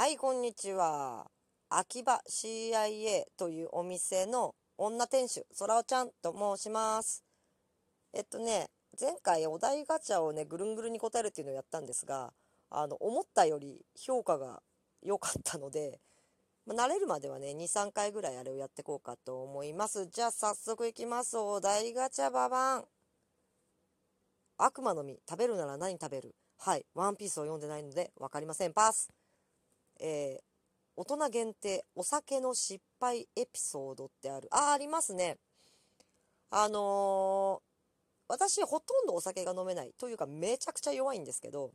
はい、こんにちは。秋葉 CIA というお店の女店主、そらおちゃんと申します。えっとね、前回お題ガチャをね、ぐるんぐるんに答えるっていうのをやったんですが、あの、思ったより評価が良かったので、ま慣れるまではね、2、3回ぐらいあれをやっていこうかと思います。じゃあ早速いきます。お題ガチャババン。悪魔の実、食べるなら何食べる？はい、ワンピースを読んでないので分かりません。パス。えー大人限定お酒の失敗エピソードってある。あ、ありますね。あのー私ほとんどお酒が飲めないというかめちゃくちゃ弱いんですけど、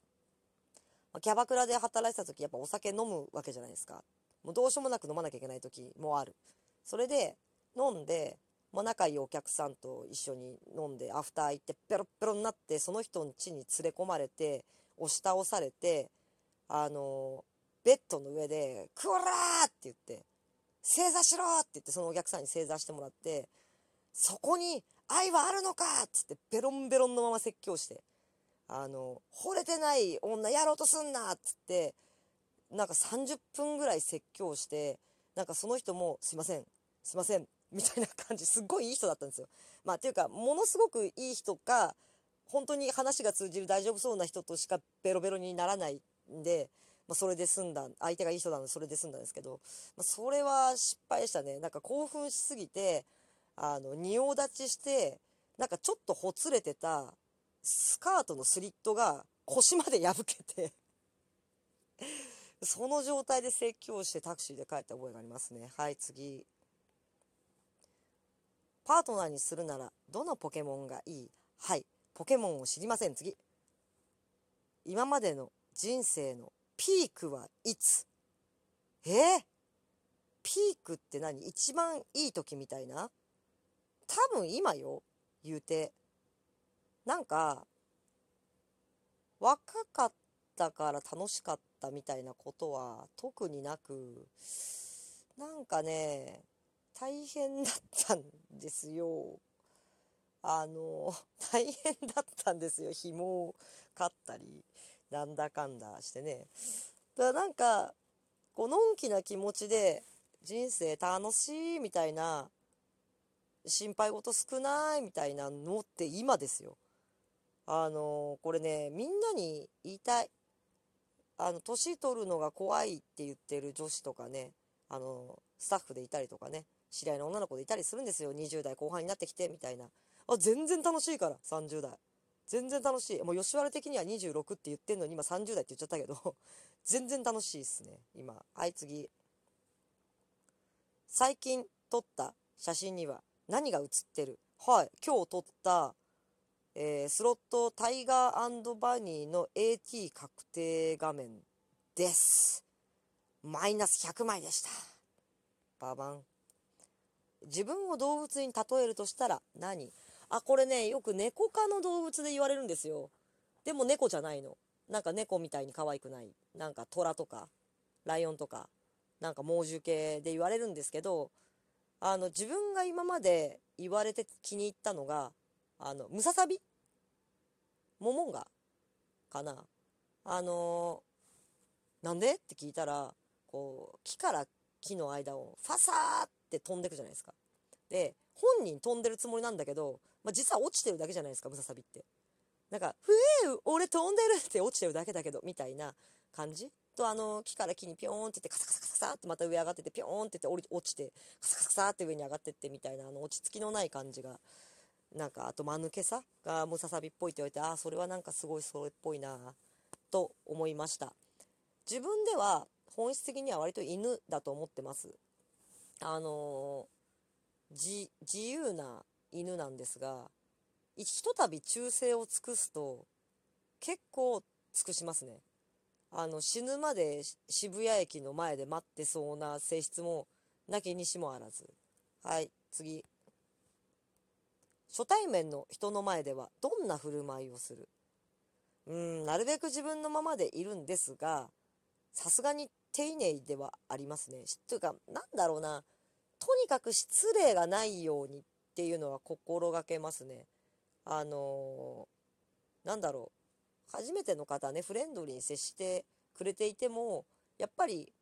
キャバクラで働いてた時やっぱお酒飲むわけじゃないですか。もうどうしようもなく飲まなきゃいけない時もある。それで飲んで、まあ、仲いいお客さんと一緒に飲んでアフター行ってペロッペロになってその人の家に連れ込まれて押し倒されてあのベッドの上で「クオラー!」って言って「正座しろ!」って言ってそのお客さんに正座してもらって「そこに愛はあるのか!」っつってベロンベロンのまま説教して「あの惚れてない女やろうとすんな!」っつってなんか30分ぐらい説教してなんかその人も「すいませんすいません」みたいな感じすっごいいい人だったんですよ。まあっていうかものすごくいい人か本当に話が通じる大丈夫そうな人としかベロベロにならないんで、まあ、それで済んだ相手がいい人なのでそれで済んだんですけど、まあ、それは失敗したね。なんか興奮しすぎてあの仁王立ちしてなんかちょっとほつれてたスカートのスリットが腰まで破けて その状態で説教してタクシーで帰った覚えがありますね。はい次。パートナーにするならどのポケモンがいい？はいポケモンを知りません。次。今までの人生のピークはいつ？え？ー、ピークって何？一番いい時みたいな？多分今よ言うて。なんか若かったから楽しかったみたいなことは特になくなんかね大変だったんですよ。あの大変だったんですよ。紐を買ったり。なんだかんだしてね。だからなんかこうのんきな気持ちで人生楽しいみたいな心配事少ないみたいなのって今ですよ。あのこれねみんなに言いたい。あの年取るのが怖いって言ってる女子とかねあのスタッフでいたりとかね知り合いの女の子でいたりするんですよ。20代後半になってきてみたいな。あ全然楽しいから30代。全然楽しい。もう吉原的には26って言ってんのに今30代って言っちゃったけど 全然楽しいっすね今。はい次。最近撮った写真には何が写ってる？はい今日撮った、えースロットタイガーバニーの AT 確定画面です。マイナス100枚でした。ババン。自分を動物に例えるとしたら何？あこれねよく猫科の動物で言われるんですよ。でも猫じゃないの。なんか猫みたいに可愛くない。なんか虎とかライオンとかなんか猛獣系で言われるんですけどあの自分が今まで言われて気に入ったのがあのムササビ？モモンガかな？あのなんで？って聞いたらこう木から木の間をファサーって飛んでくじゃないですか。で本人飛んでるつもりなんだけど、まあ、実は落ちてるだけじゃないですかムササビって。なんか「ふえー俺飛んでる!」って落ちてるだけだけどみたいな感じ？とあの木から木にピョーンっていってカサカサカサカサってまた上上がっててピョーンっていって降り落ちてカサカサカサって上に上がってってみたいなあの落ち着きのない感じがなんかあと間抜けさがムササビっぽいって言われてああそれはなんかすごいそれっぽいなと思いました。自分では本質的には割と犬だと思ってます。あのー自由な犬なんですがひとたび忠誠を尽くすと結構尽くしますね。あの死ぬまで渋谷駅の前で待ってそうな性質もなきにしもあらず。はい次。初対面の人の前ではどんな振る舞いをする？うんなるべく自分のままでいるんですがさすがに丁寧ではありますね。というかなんだろうな。とにかく失礼がないようにっていうのは心がけますね。あのーなんだろう。初めての方ねフレンドリーに接してくれていてもやっぱり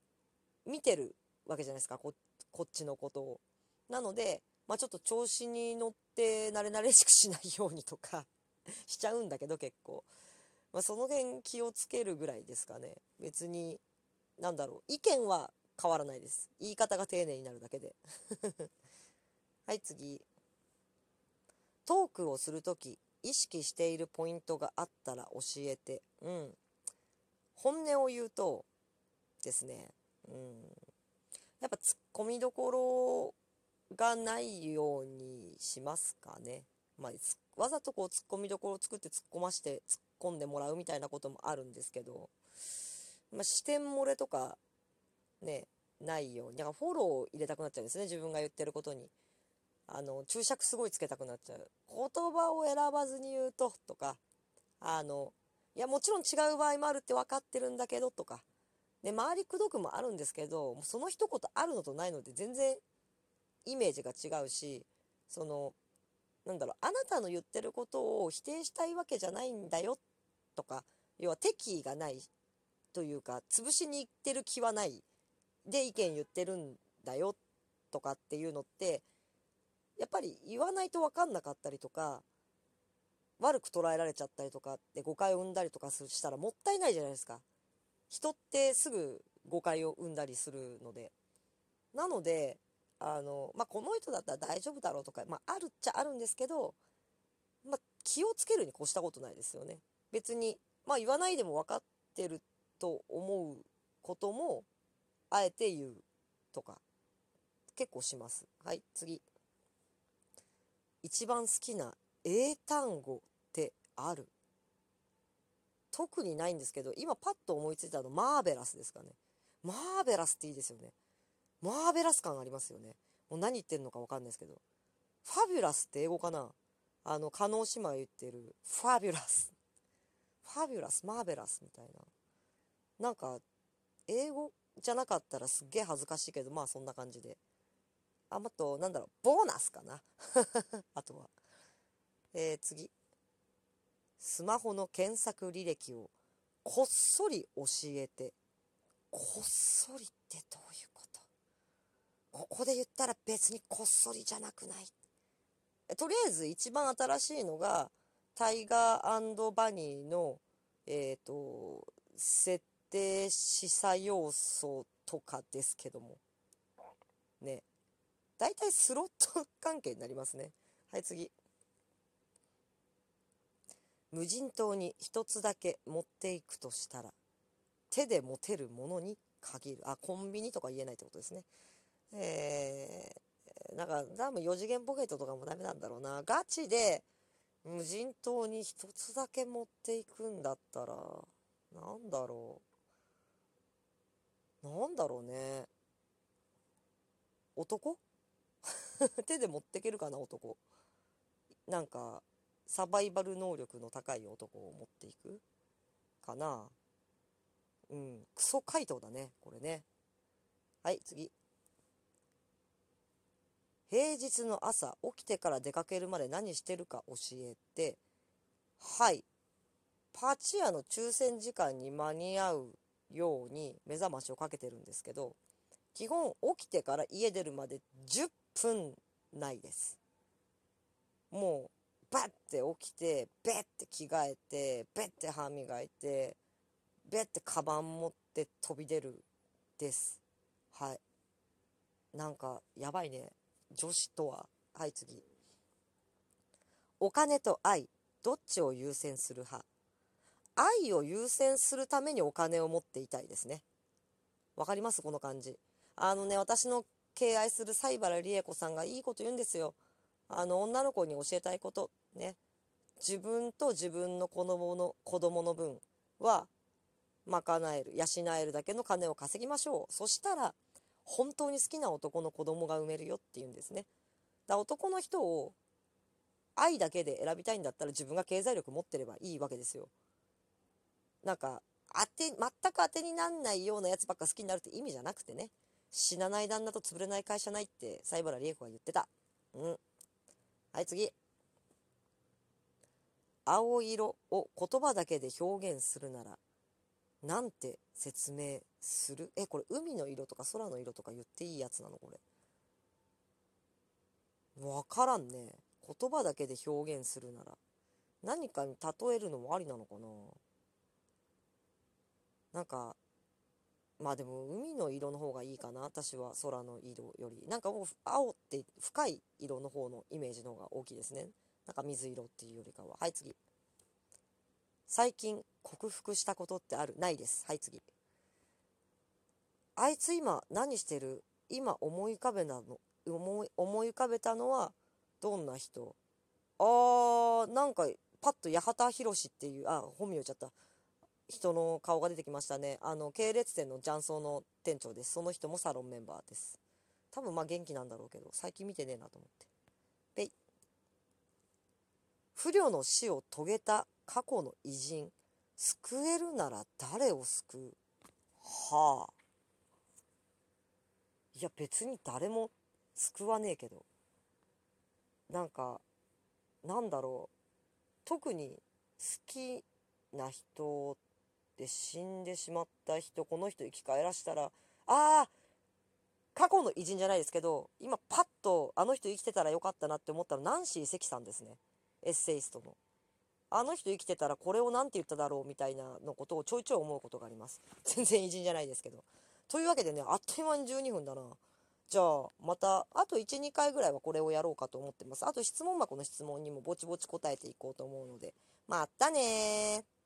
見てるわけじゃないですか。ここっちのことを。なので、まあ、ちょっと調子に乗って慣れ慣れしくしないようにとか しちゃうんだけど結構、まあ、その辺気をつけるぐらいですかね。別になんだろう。意見は変わらないです。言い方が丁寧になるだけで。はい次。トークをする時意識しているポイントがあったら教えてうん本音を言うとですねうんやっぱツッコミどころがないようにしますかね。まあ、わざとこうツッコミどころを作って突っ込まして突っ込んでもらうみたいなこともあるんですけど、まあ、視点漏れとかね、ないように。だからフォローを入れたくなっちゃうんですね、自分が言ってることに。あの、注釈すごいつけたくなっちゃう。言葉を選ばずに言うと、とか、あの、いや、もちろん違う場合もあるって分かってるんだけど、とか。で、周りくどくもあるんですけど、その一言あるのとないので全然イメージが違うし、その、なんだろう、あなたの言ってることを否定したいわけじゃないんだよとか、要は敵意がないというか、潰しに行ってる気はないで意見言ってるんだよとかっていうのって、やっぱり言わないと分かんなかったりとか、悪く捉えられちゃったりとかって誤解を生んだりとかしたらもったいないじゃないですか。人ってすぐ誤解を生んだりするので。なので、あの、まあ、この人だったら大丈夫だろうとか、まあ、あるっちゃあるんですけど、まあ、気をつけるに越したことないですよね。別に、まあ、言わないでも分かってると思うことも、あえて言うとか、結構します。はい、次。一番好きな英単語ってある？特にないんですけど、今パッと思いついたの、マーベラスですかね。マーベラスっていいですよね。マーベラス感ありますよね。もう何言ってるのかわかんないですけど。ファビュラスって英語かな？あの、加納姉妹言ってる、ファビュラス。ファビュラス、マーベラスみたいな。なんか、英語じゃなかったらすっげえ恥ずかしいけど、まあそんな感じで。あ、あと、なんだろう、ボーナスかな。あとは。えー、次。スマホの検索履歴をこっそり教えて。こっそりってどういうここで言ったら別にこっそりじゃなくない。とりあえず一番新しいのが、タイガーバニーの、えっ、ー、と、設定示唆要素とかですけども。ね。大体スロット関係になりますね。はい、次。無人島に一つだけ持っていくとしたら、手で持てるものに限る。あ、コンビニとか言えないってことですね。えー、なんか多分4次元ポケットとかもダメなんだろうな。ガチで無人島に一つだけ持っていくんだったら、なんだろう。なんだろうね。男？手で持ってけるかな、男。なんか、サバイバル能力の高い男を持っていくかな。うん、クソ回答だね、これね。はい、次。平日の朝起きてから出かけるまで何してるか教えてはいパチ屋の抽選時間に間に合うように目覚ましをかけてるんですけど基本起きてから家出るまで10分ないです。もうバッて起きてベッて着替えてベッて歯磨いてベッてカバン持って飛び出るです。はい。なんかやばいね。女子とは。はい次。お金と愛。どっちを優先する派？愛を優先するためにお金を持っていたいですね。わかります？この感じ。あのね私の敬愛する西原理恵子さんがいいこと言うんですよあの女の子に教えたいことね自分と自分の子供の子供の分は賄える養えるだけの金を稼ぎましょうそしたら本当に好きな男の子供が産めるよっていうんですね。だ男の人を愛だけで選びたいんだったら自分が経済力持ってればいいわけですよ。なんか、当て、全く当てになんないようなやつばっか好きになるって意味じゃなくてね。死なない旦那と潰れない会社ないって西原理恵子が言ってた。うん。はい、次。青色を言葉だけで表現するならなんて説明する？え、これ海の色とか空の色とか言っていいやつなの？これ。わからんね。言葉だけで表現するなら。何かに例えるのもありなのかな？なんか、まあでも海の色の方がいいかな。私は空の色より。なんかもう青って深い色の方のイメージの方が大きいですね。なんか水色っていうよりかは。はい、次。最近克服したことってある？ないです。はい、次。あいつ今何してる？今思い浮かべたの？思い思い浮かべたのはどんな人？あーなんかパッと八幡宏っていうあ本名言っちゃった人の顔が出てきましたね。あの系列店の雀荘の店長です。その人もサロンメンバーです。多分まあ元気なんだろうけど最近見てねえなと思って。ペイ。不慮の死を遂げた過去の偉人救えるなら誰を救う？はあ。いや別に誰も救わねえけど。なんかなんだろう。特に好きな人で死んでしまった人この人生き返らしたらああ過去の偉人じゃないですけど今パッとあの人生きてたらよかったなって思ったらナンシー関さんですねエッセイストのあの人生きてたらこれを何て言っただろうみたいなのことをちょいちょい思うことがあります 全然偉人じゃないですけどというわけでね、あっという間に12分だな。じゃあ、また、あと1、2回ぐらいはこれをやろうかと思ってます。あと質問箱の質問にもぼちぼち答えていこうと思うので、またねー。